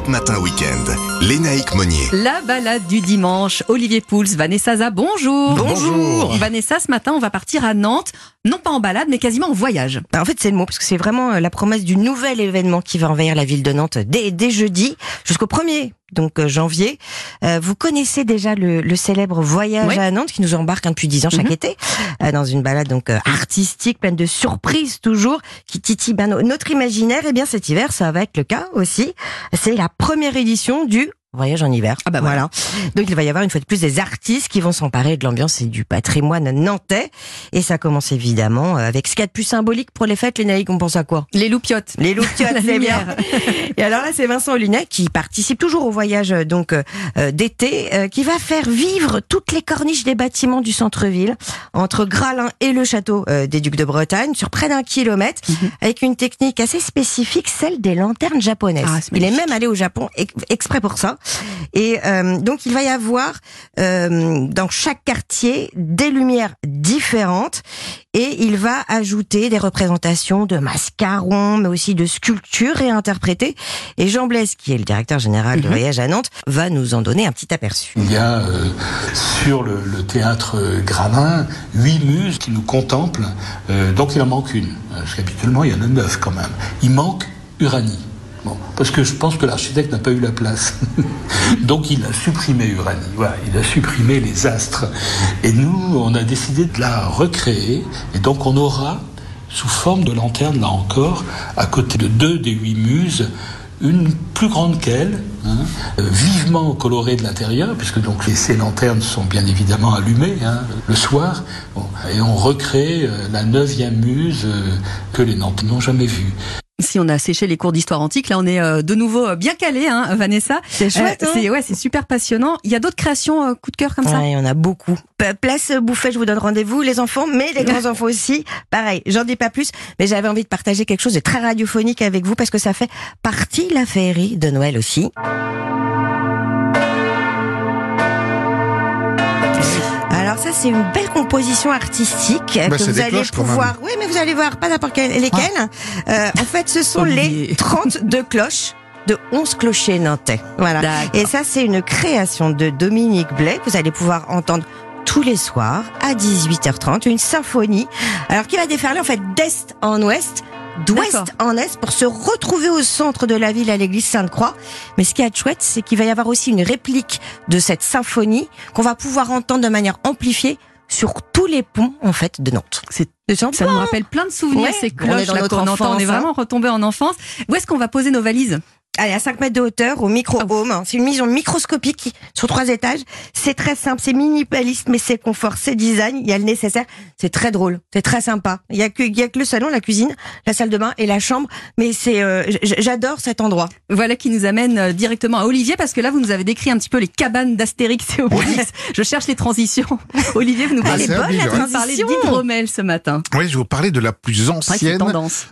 Europe Matin Week-end. Lénaïque Monnier. La balade du dimanche. Olivier Pouls, Vanessa Za, bonjour. Bonjour. Vanessa, ce matin, on va partir à Nantes. Non pas en balade, mais quasiment en voyage. Bah, en fait, c'est le mot, parce que c'est vraiment euh, la promesse du nouvel événement qui va envahir la ville de Nantes dès, dès jeudi jusqu'au 1er donc euh, janvier. Euh, vous connaissez déjà le, le célèbre voyage Oui. à Nantes qui nous embarque hein, depuis dix ans chaque Mhm. été euh, dans une balade donc euh, artistique pleine de surprises toujours qui titille ben, no- notre imaginaire. Et bien cet hiver, ça va être le cas aussi. C'est la première édition du Voyage en hiver. Ah bah voilà. Donc il va y avoir une fois de plus des artistes qui vont s'emparer de l'ambiance et du patrimoine nantais. Et ça commence évidemment euh, avec ce qu'il y a de plus symbolique pour les fêtes. Les naïcs, on pense à quoi? Les loupiottes. les loupiottes, c'est bien. Et alors là, c'est Vincent Olinet qui participe toujours au voyage euh, donc euh, euh, d'été, euh, qui va faire vivre toutes les corniches des bâtiments du centre-ville entre Gralin et le château euh, des Ducs de Bretagne sur près d'un kilomètre, Mhm. avec une technique assez spécifique, celle des lanternes japonaises. Ah, il est même allé au Japon ex- exprès pour ça. Et euh, donc il va y avoir euh, dans chaque quartier des lumières différentes et il va ajouter des représentations de mascarons, mais aussi de sculptures réinterprétées. Et Jean Blaise, qui est le directeur général de Mhm. Voyage à Nantes, va nous en donner un petit aperçu. Il y a euh, sur le, le théâtre Granin huit muses qui nous contemplent. Donc il en manque une, parce qu'habituellement il y en a neuf quand même. Il manque Uranie. Parce que je pense que l'architecte n'a pas eu la place. donc il a supprimé Uranie. Voilà, il a supprimé les astres. Et nous, on a décidé de la recréer. Et donc on aura, sous forme de lanterne là encore, à côté de deux des huit muses, une plus grande qu'elle, hein, vivement colorée de l'intérieur, puisque donc ces lanternes sont bien évidemment allumées hein, le soir, Bon, et on recrée euh, la neuvième muse euh, que les Nantais n'ont jamais vue. Si on a séché les cours d'histoire antique, là on est euh, de nouveau euh, bien calé, hein, Vanessa. C'est chouette, Euh, hein c'est ouais, c'est super passionnant. Il y a d'autres créations euh, coup de cœur comme ça. Ouais, il y en a beaucoup. Place Bouffet, je vous donne rendez-vous, les enfants, mais les grands enfants aussi. Pareil, j'en dis pas plus, mais j'avais envie de partager quelque chose de très radiophonique avec vous parce que ça fait partie de la féerie de Noël aussi. Alors ça, c'est une belle composition artistique Bah, que vous allez cloches, pouvoir. Oui, mais vous allez voir, pas n'importe quelle- lesquelles. Euh, en fait, ce sont les Olivier. 32 cloches de 11 clochers nantais. Voilà. Et ça, c'est une création de Dominique Blais que vous allez pouvoir entendre tous les soirs à 18h30, une symphonie. Alors qui va déferler en fait d'est en ouest, d'ouest en est pour se retrouver au centre de la ville à l'église Sainte-Croix. Mais ce qui est chouette, c'est qu'il va y avoir aussi une réplique de cette symphonie qu'on va pouvoir entendre de manière amplifiée sur tous les ponts en fait de Nantes. C'est ça nous hein rappelle plein de souvenirs Ouais, ces on est dans là notre qu'on entend. On est enfance, hein. vraiment retombé en enfance. Où est-ce qu'on va poser nos valises? Allez, à 5 mètres de hauteur, au micro-home. C'est une maison microscopique sur trois étages. C'est très simple, c'est minimaliste, mais c'est confort, c'est design. Il y a le nécessaire. C'est très drôle, c'est très sympa. Il y a que, il y a que le salon, la cuisine, la salle de bain et la chambre. Mais c'est, euh, j'adore cet endroit. Voilà qui nous amène euh, directement à Olivier parce que là vous nous avez décrit un petit peu les cabanes d'Astérix et Obélix. Je cherche les transitions. Olivier, vous nous Ah, parlez, c'est bonne, parlez Transition. d'hydromel ce matin. Oui, je vais vous parler de la plus ancienne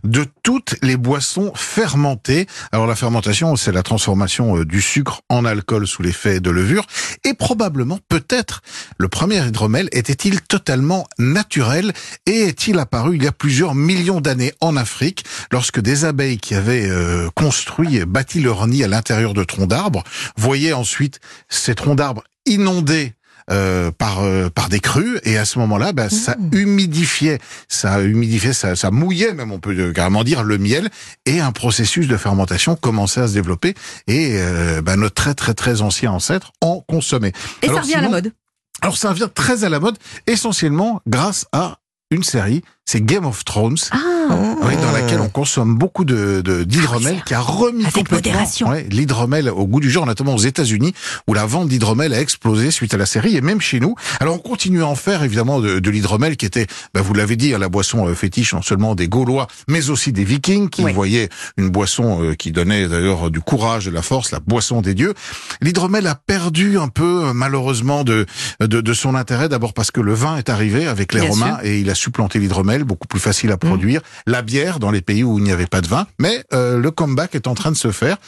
de toutes les boissons fermentées. Alors la fermentation, c'est la transformation euh, du sucre en alcool sous l'effet de levure. Et probablement, peut-être, le premier hydromel était-il totalement naturel et est-il apparu il y a plusieurs millions d'années en Afrique lorsque des abeilles qui avaient euh, construit, bâti leur nid à l'intérieur de troncs d'arbres, voyaient ensuite ces troncs d'arbres inondés euh, par euh, par des crues. Et à ce moment-là, ben, ça humidifiait, ça humidifiait, ça, ça mouillait même on peut euh, carrément dire le miel. Et un processus de fermentation commençait à se développer. Et euh, notre très très très ancien ancêtre en consommait. Et ça revient à la mode. Alors ça revient très à la mode essentiellement grâce à une série, c'est Game of Thrones. Ah, Oui, dans laquelle on consomme beaucoup de de- d'hydromel, qui a remis Avec complètement modération. ouais, l'hydromel au goût du jour, notamment aux États-Unis, où la vente d'hydromel a explosé suite à la série, et même chez nous. Alors on continue à en faire évidemment de, de l'hydromel, qui était, ben, vous l'avez dit, hein, la boisson euh, fétiche non seulement des Gaulois, mais aussi des Vikings, qui Oui. voyaient une boisson euh, qui donnait d'ailleurs du courage, de la force, la boisson des dieux. L'hydromel a perdu un peu euh, malheureusement de, de de son intérêt, d'abord parce que le vin est arrivé avec les Bien Romains et il a supplanté l'hydromel, beaucoup plus facile à produire. La bière dans les pays où il n'y avait pas de vin, mais euh, le comeback est en train de se faire.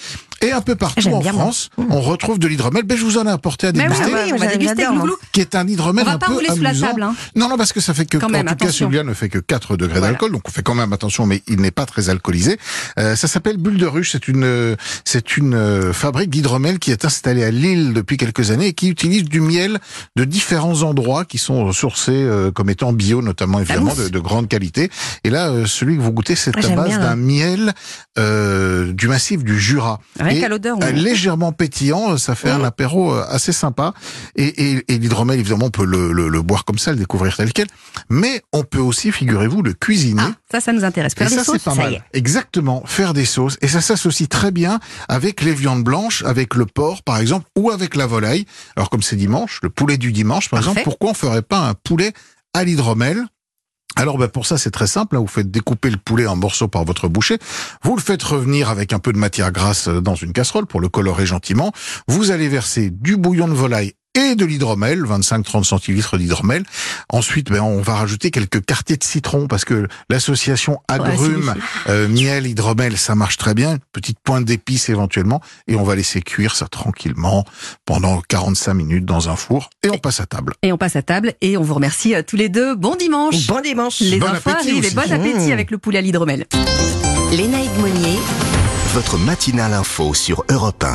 Et un peu partout en bien, moi. France, on retrouve de l'hydromel. Ben, je vous en ai apporté à Mais déguster. Bah oui, on va déguster glouglou. qui est un hydromel On va un pas peu rouler sous la table, hein. Non, non, parce que ça fait que, Quand en même, tout cas, celui-là ne fait que 4 degrés Voilà. d'alcool, donc on fait quand même attention, mais il n'est pas très alcoolisé. Euh, ça s'appelle Bulle de Ruche, c'est une, euh, c'est une euh, fabrique d'hydromel qui est installée à Lille depuis quelques années et qui utilise du miel de différents endroits qui sont sourcés euh, comme étant bio, notamment évidemment de, de grande qualité. Et là, euh, celui que vous goûtez, c'est Ah, à base bien, d'un miel euh, du massif du Jura. Rien Qu'à l'odeur, on- euh, légèrement pétillant, ça fait un apéro euh, assez sympa. Et, et, et l'hydromel, évidemment, on peut le, le, le boire comme ça, le découvrir tel quel. Mais on peut aussi, figurez-vous, le cuisiner. Ah, ça, ça nous intéresse. Et Faire des ça, sauces, pas ça mal. y est. Exactement, faire des sauces. Et ça s'associe très bien avec les viandes blanches, avec le porc, par exemple, ou avec la volaille. Alors, comme c'est dimanche, le poulet du dimanche, par Parfait. exemple, pourquoi on ferait pas un poulet à l'hydromel alors ben pour ça c'est très simple, hein. vous faites découper le poulet en morceaux par votre boucher, vous le faites revenir avec un peu de matière grasse euh, dans une casserole pour le colorer gentiment, vous allez verser du bouillon de volaille et de l'hydromel, 25-30 centilitres d'hydromel. Ensuite, ben, on va rajouter quelques quartiers de citron parce que l'association agrumes, euh, miel, hydromel, ça marche très bien. Une petite pointe d'épices éventuellement. Et on va laisser cuire ça tranquillement pendant 45 minutes dans un four. Et on passe à table. Et on passe à table et on vous remercie euh, tous les deux. Bon dimanche. Bon dimanche. Les Bon appétit arrivent et bon appétit Mmh. avec le poulet à l'hydromel. Léna Monnier. Votre matinale info sur Europe 1.